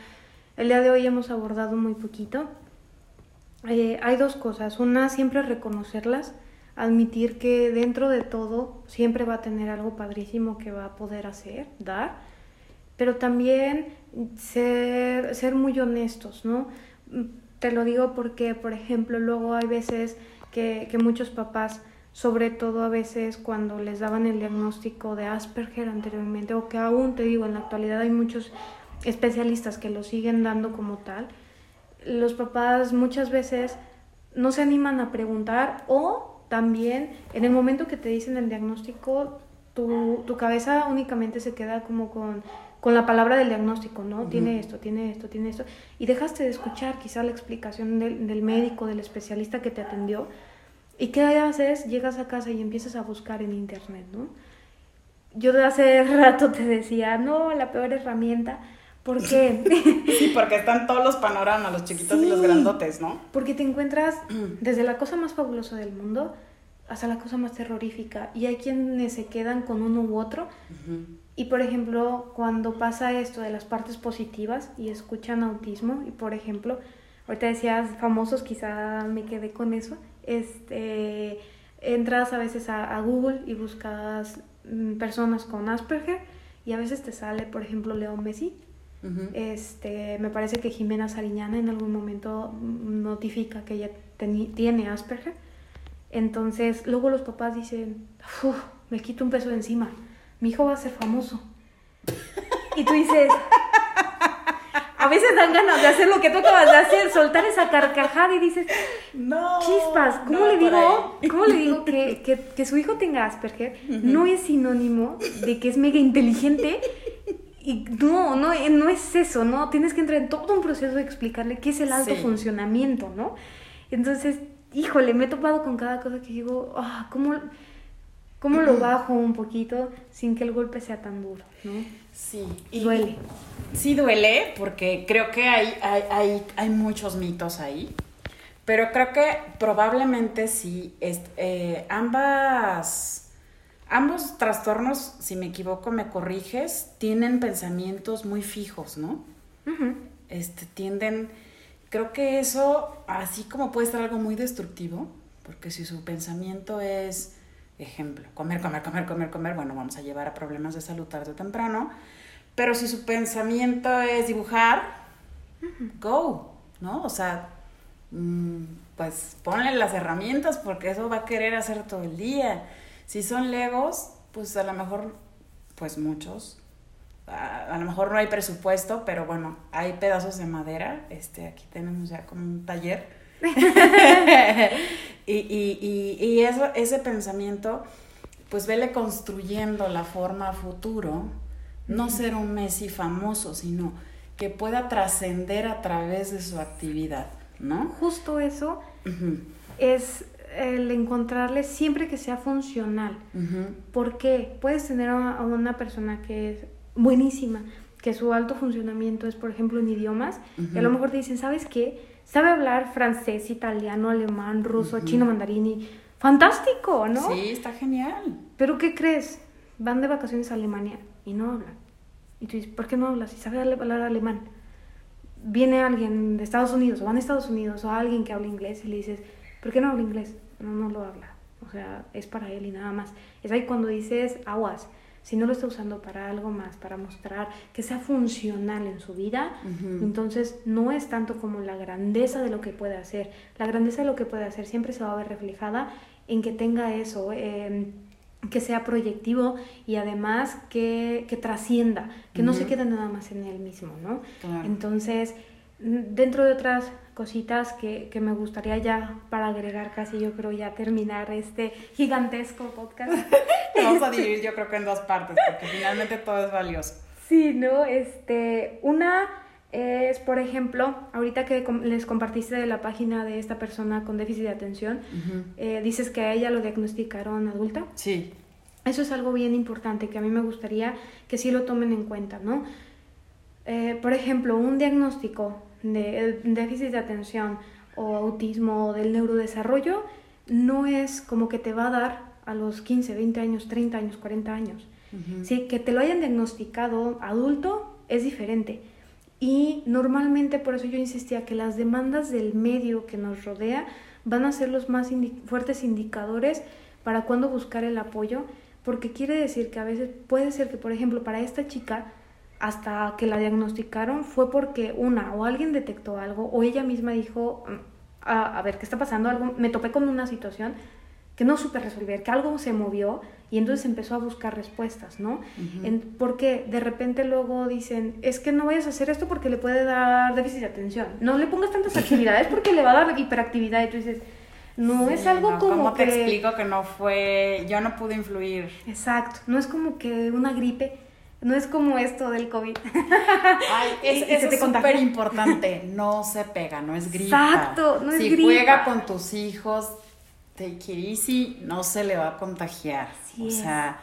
el día de hoy hemos abordado muy poquito. Eh, hay dos cosas. Una, siempre reconocerlas, admitir que dentro de todo siempre va a tener algo padrísimo que va a poder hacer, dar pero también ser, ser muy honestos, ¿no? Te lo digo porque, por ejemplo, luego hay veces que, que muchos papás, sobre todo a veces cuando les daban el diagnóstico de Asperger anteriormente, o que aún te digo, en la actualidad hay muchos especialistas que lo siguen dando como tal, los papás muchas veces no se animan a preguntar o también en el momento que te dicen el diagnóstico, tu, tu cabeza únicamente se queda como con con la palabra del diagnóstico, ¿no? Tiene esto, tiene esto, tiene esto. Y dejaste de escuchar quizá la explicación del, del, médico, del especialista que te atendió. ¿Y qué haces? Llegas a casa y empiezas a buscar en internet, ¿no? Yo de hace rato te decía, no, la peor herramienta. ¿Por qué? sí, porque están todos los panoramas, los chiquitos y los grandotes, ¿no? Porque te encuentras desde la cosa más fabulosa del mundo hasta la cosa más terrorífica. Y hay quienes se quedan con uno u otro. Y por ejemplo, cuando pasa esto de las partes positivas y escuchan autismo, y por ejemplo, ahorita decías famosos, quizá me quedé con eso, este, entras a veces a, Google y buscas mm, personas con Asperger y a veces te sale, por ejemplo, León Messi. este, me parece que Jimena Sariñana en algún momento notifica que ella tiene Asperger. Entonces, luego los papás dicen, me quito un peso de encima mi hijo va a ser famoso. Y tú dices, a veces dan ganas de hacer lo que tú acabas de hacer, soltar esa carcajada y dices, no, chispas, ¿cómo le digo, ¿cómo le digo que, que, que, su hijo tenga Asperger? No es sinónimo de que es mega inteligente. Y no, no, no es eso, ¿no? Tienes que entrar en todo un proceso de explicarle qué es el alto funcionamiento, ¿no? Entonces, híjole, me he topado con cada cosa que digo, ah, ¿cómo...? ¿Cómo lo bajo un poquito sin que el golpe sea tan duro? ¿no? Sí. Y duele. Sí duele porque creo que hay, hay, hay, hay muchos mitos ahí. Pero creo que probablemente sí, eh, ambas, ambos trastornos, si me equivoco, me corriges, tienen pensamientos muy fijos, ¿no? este, tienden, creo que eso, así como puede ser algo muy destructivo, porque si su pensamiento es Ejemplo, comer, comer, comer, comer, comer, bueno, vamos a llevar a problemas de salud tarde o temprano. Pero si su pensamiento es dibujar, go, ¿no? O sea, mm, pues ponle las herramientas porque eso va a querer hacer todo el día. Si son legos, pues a lo mejor, pues muchos, a, lo mejor no hay presupuesto, pero bueno, hay pedazos de madera. Este, aquí tenemos ya como un taller y, y, y, y eso, ese pensamiento, pues vele construyendo la forma futuro, no ser un Messi famoso, sino que pueda trascender a través de su actividad, ¿no? Justo eso es el encontrarle siempre que sea funcional. Porque puedes tener a una persona que es buenísima, que su alto funcionamiento es, por ejemplo, en idiomas, y a lo mejor te dicen, ¿sabes qué? Sabe hablar francés, italiano, alemán, ruso, chino, mandarín y... Fantástico, ¿no? Sí, está genial. Pero ¿qué crees? Van de vacaciones a Alemania y no hablan. Y tú dices, ¿por qué no hablas? Si sabe hablar alemán. Viene alguien de Estados Unidos o van a Estados Unidos o alguien que habla inglés y le dices, ¿por qué no habla inglés? No, no lo habla. O sea, es para él y nada más. Es ahí cuando dices, aguas, si no lo está usando para algo más, para mostrar que sea funcional en su vida, entonces no es tanto como la grandeza de lo que puede hacer. La grandeza de lo que puede hacer siempre se va a ver reflejada en que tenga eso. Em, que sea proyectivo y además que, que trascienda, que no se quede nada más en él mismo, ¿no? Entonces, dentro de otras cositas que, que, me gustaría ya para agregar casi yo creo ya terminar este gigantesco podcast. Vamos a dividir yo creo que en dos partes porque finalmente todo es valioso. Sí, ¿no? Este, una es, por ejemplo, ahorita que les compartiste de la página de esta persona con déficit de atención, eh, dices que a ella lo diagnosticaron adulta. Sí. Eso es algo bien importante que a mí me gustaría que sí lo tomen en cuenta, ¿no? Eh, por ejemplo, un diagnóstico de déficit de atención o autismo o del neurodesarrollo no es como que te va a dar a los 15, 20 años, 30 años, 40 años. ¿Sí? Que te lo hayan diagnosticado adulto es diferente. Y normalmente por eso yo insistía que las demandas del medio que nos rodea van a ser los más fuertes indicadores para cuándo buscar el apoyo, porque quiere decir que a veces puede ser que, por ejemplo, para esta chica hasta que la diagnosticaron fue porque una o alguien detectó algo o ella misma dijo, mm, a, ver, ¿qué está pasando? Algo, me topé con una situación que no supe resolver, que algo se movió y entonces empezó a buscar respuestas, ¿no? porque de repente luego dicen, es que no vayas a hacer esto porque le puede dar déficit de atención, no le pongas tantas actividades porque le va a dar hiperactividad y tú dices, no es algo como ¿cómo te explico que no fue, yo no pude influir? Exacto, no es como que una gripe no es como esto del COVID. Ay, es, es súper importante. No se pega, no es gripa. Exacto, no es si gripa. Si juega con tus hijos, take it easy, no se le va a contagiar. o sea,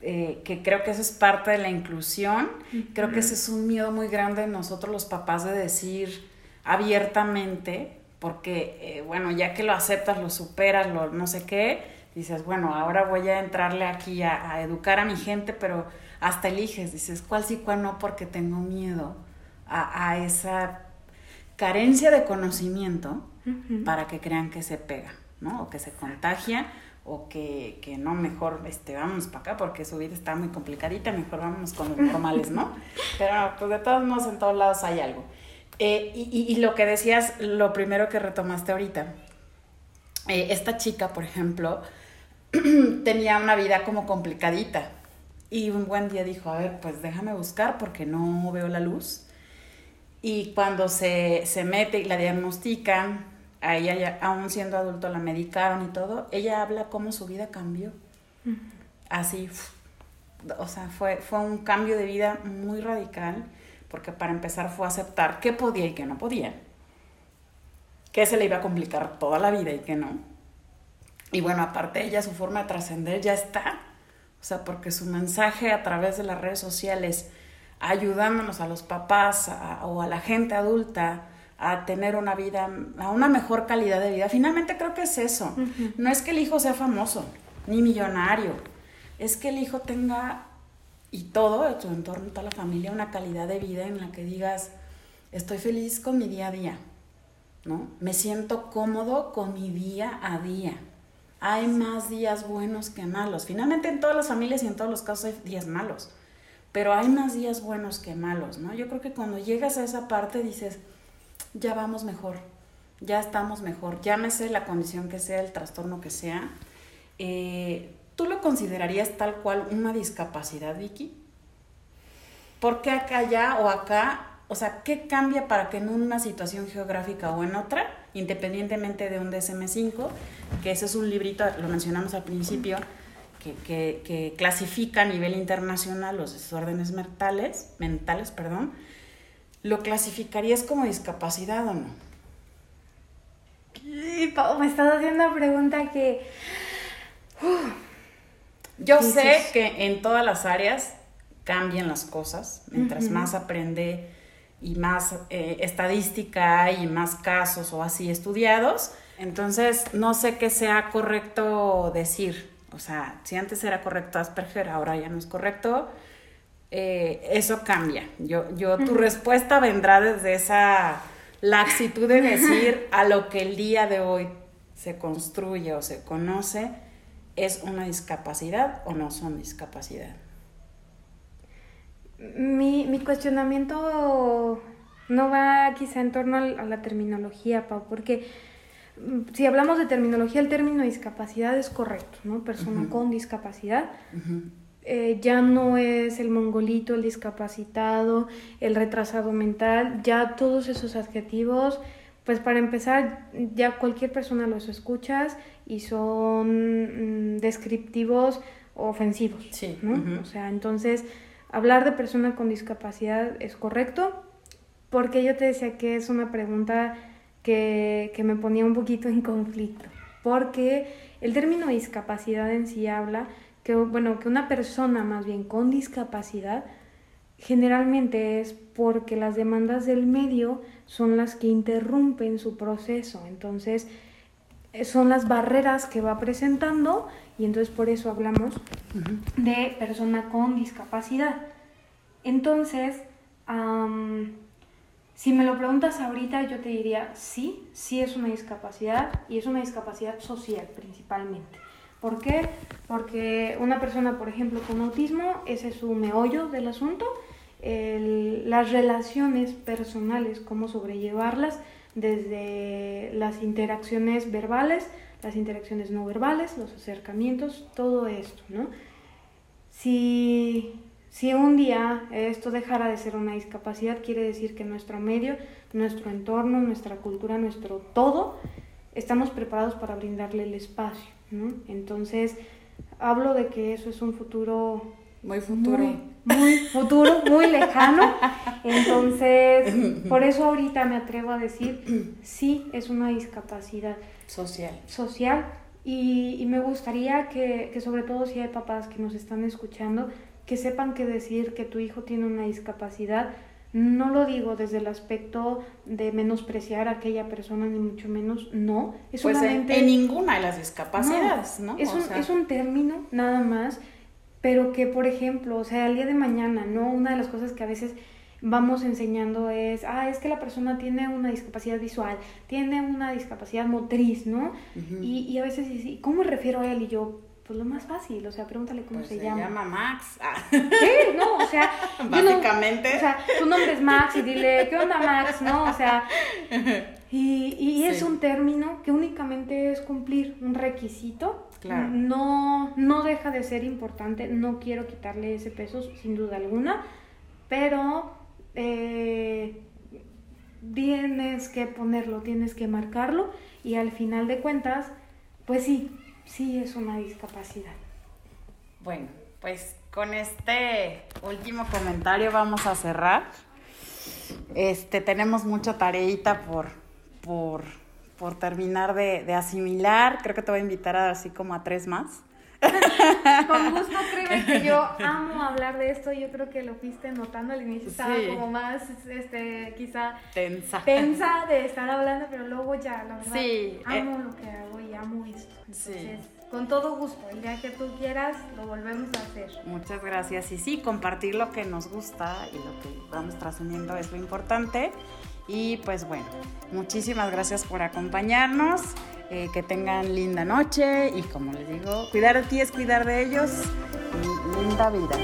eh, que creo que eso es parte de la inclusión. Creo que ese es un miedo muy grande de nosotros los papás de decir abiertamente, porque, eh, bueno, ya que lo aceptas, lo superas, lo no sé qué, dices, bueno, ahora voy a entrarle aquí a educar a mi gente, pero hasta eliges, dices, cuál sí, cuál no, porque tengo miedo a, esa carencia de conocimiento para que crean que se pega, ¿no? O que se contagia o que, que no, mejor este, vamos para acá porque su vida está muy complicadita, mejor vamos con los normales, ¿no? Pero pues de todos modos en todos lados hay algo. Eh, y, y, lo que decías, lo primero que retomaste ahorita, eh, esta chica, por ejemplo, tenía una vida como complicadita, y un buen día dijo, a ver, pues déjame buscar porque no veo la luz. Y cuando se, se mete y la diagnostican, a ella, aún siendo adulto, la medicaron y todo, ella habla cómo su vida cambió. Así, o sea, fue, fue un cambio de vida muy radical, porque para empezar fue aceptar qué podía y qué no podía, que se le iba a complicar toda la vida y que no. Y bueno, aparte ella, su forma de trascender ya está o sea, porque su mensaje a través de las redes sociales, ayudándonos a los papás o a la gente adulta a tener una vida, a una mejor calidad de vida, finalmente creo que es eso. No es que el hijo sea famoso, ni millonario, es que el hijo tenga, y todo, su entorno, toda la familia, una calidad de vida en la que digas, estoy feliz con mi día a día, ¿no? Me siento cómodo con mi día a día hay más días buenos que malos. Finalmente en todas las familias y en todos los casos hay días malos, pero hay más días buenos que malos, ¿no? Yo creo que cuando llegas a esa parte dices, ya vamos mejor, ya estamos mejor, llámese la condición que sea, el trastorno que sea. Eh, ¿Tú lo considerarías tal cual una discapacidad, Vicky? ¿Por qué acá ya o acá? O sea, ¿qué cambia para que en una situación geográfica o en otra independientemente de un DSM-5, que ese es un librito, lo mencionamos al principio, que, que, clasifica a nivel internacional los desórdenes mentales, mentales, perdón, ¿lo clasificarías como discapacidad o no? me estás haciendo una pregunta que... Yo sé que en todas las áreas cambian las cosas, mientras más aprende y más eh, estadística y más casos o así estudiados. Entonces, no sé qué sea correcto decir. O sea, si antes era correcto Asperger, ahora ya no es correcto. Eh, eso cambia. Yo, yo, tu respuesta vendrá desde esa laxitud de decir a lo que el día de hoy se construye o se conoce es una discapacidad o no son discapacidad. Mi, mi cuestionamiento no va quizá en torno a la terminología, Pau, porque mm, si hablamos de terminología, el término discapacidad es correcto, ¿no? Persona con discapacidad. Eh, ya no es el mongolito, el discapacitado, el retrasado mental, ya todos esos adjetivos, pues para empezar, ya cualquier persona los escuchas y son mm, descriptivos ofensivos, sí. ¿no? O sea, entonces, hablar de persona con discapacidad es correcto, porque yo te decía que es una pregunta que, que me ponía un poquito en conflicto, porque el término discapacidad en sí habla que, bueno, que una persona más bien con discapacidad generalmente es porque las demandas del medio son las que interrumpen su proceso. Entonces, eh, son las barreras que va presentando y entonces por eso hablamos de persona con discapacidad. Entonces, si me lo preguntas ahorita, yo te diría sí, sí es una discapacidad y es una discapacidad social principalmente. ¿Por qué? Porque una persona, por ejemplo, con autismo, ese es su meollo del asunto, las relaciones personales, cómo sobrellevarlas desde las interacciones verbales, las interacciones no verbales, los acercamientos, todo esto, ¿no? Si, si un día esto dejara de ser una discapacidad, quiere decir que nuestro medio, nuestro entorno, nuestra cultura, nuestro todo, estamos preparados para brindarle el espacio. Entonces, hablo de que eso es un futuro... Muy futuro. Muy, futuro, muy lejano. Entonces, por eso ahorita me atrevo a decir, sí, es una discapacidad. Social. Social. Y, me gustaría que, que, sobre todo si hay papás que nos están escuchando, que sepan que decir que tu hijo tiene una discapacidad no lo digo desde el aspecto de menospreciar a aquella persona, ni mucho menos, no. Es pues en, ninguna de las discapacidades, ¿no? Es, un, es un término, nada más, pero que, por ejemplo, o sea, el día de mañana, ¿no? Una de las cosas que a veces vamos enseñando es, ah, es que la persona tiene una discapacidad visual, tiene una discapacidad motriz, ¿no? y, y, a veces, ¿cómo me refiero a él? Y yo, pues lo más fácil, o sea, pregúntale cómo pues se, llama. Se llama Max. Ah. Sí, no, o sea. Básicamente. o sea, tu nombre es Max y dile, ¿qué onda Max? ¿No? O sea. Y, y es un término que únicamente es cumplir un requisito. Claro. No, no deja de ser importante, no quiero quitarle ese peso, sin duda alguna, pero eh, tienes que ponerlo, tienes que marcarlo y al final de cuentas, pues sí, sí es una discapacidad. Bueno, pues con este último comentario vamos a cerrar. Este, tenemos mucha tareita por, por, por terminar de, asimilar. Creo que te voy a invitar a, así como a tres más. Con gusto, créeme que yo amo hablar de esto. Yo creo que lo fuiste notando al inicio. Estaba como más, este, quizá tensa. tensa de estar hablando, pero luego ya, la verdad, sí, amo eh, lo que hago y amo esto. Entonces, con todo gusto, el día que tú quieras, lo volvemos a hacer. Muchas gracias. Y sí, compartir lo que nos gusta y lo que vamos trascendiendo es lo importante. Y pues bueno, muchísimas gracias por acompañarnos. Eh, que tengan linda noche y como les digo, cuidar de ti es cuidar de ellos. linda vida.